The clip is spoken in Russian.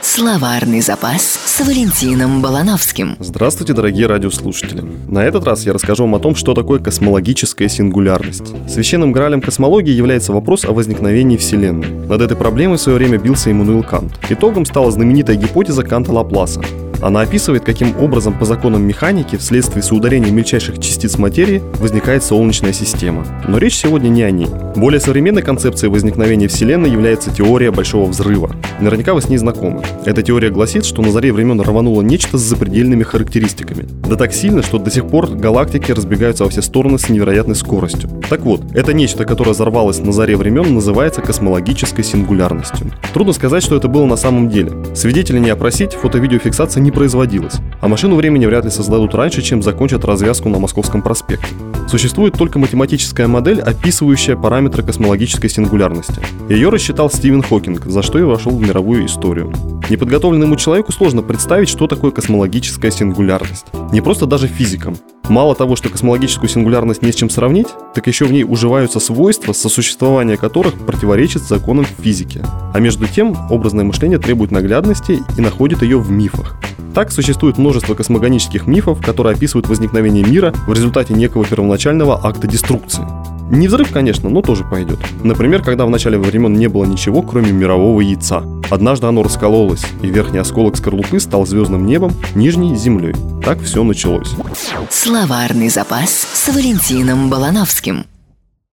Словарный запас с Валентином Балановским. Здравствуйте, дорогие радиослушатели. На этот раз я расскажу вам о том, что такое космологическая сингулярность. Священным гралем космологии является вопрос о возникновении Вселенной. Над этой проблемой в свое время бился Иммануил Кант. Итогом стала знаменитая гипотеза Канта Лапласа. Она описывает, каким образом по законам механики вследствие соударения мельчайших частиц материи возникает Солнечная система. Но речь сегодня не о ней. Более современной концепцией возникновения Вселенной является теория Большого Взрыва. Наверняка вы с ней знакомы. Эта теория гласит, что на заре времен рвануло нечто с запредельными характеристиками. Да так сильно, что до сих пор галактики разбегаются во все стороны с невероятной скоростью. Так вот, это нечто, которое взорвалось на заре времен, называется космологической сингулярностью. Трудно сказать, что это было на самом деле. Свидетелей не опросить, фото-видеофиксация не производилась, а машину времени вряд ли создадут раньше, чем закончат развязку на Московском проспекте. Существует только математическая модель, описывающая параметры космологической сингулярности. Ее рассчитал Стивен Хокинг, за что и вошел в мировую историю. Неподготовленному человеку сложно представить, что такое космологическая сингулярность. Не просто даже физикам. Мало того, что космологическую сингулярность не с чем сравнить, так еще в ней уживаются свойства, сосуществование которых противоречит законам физики. А между тем, образное мышление требует наглядности и находит ее в мифах. Так существует множество космогонических мифов, которые описывают возникновение мира в результате некого первоначального акта деструкции. Не взрыв, конечно, но тоже пойдет. Например, когда в начале времен не было ничего, кроме мирового яйца. Однажды оно раскололось, и верхний осколок скорлупы стал звездным небом, нижний – землей. Так все началось. Словарный запас с Валентином Балановским.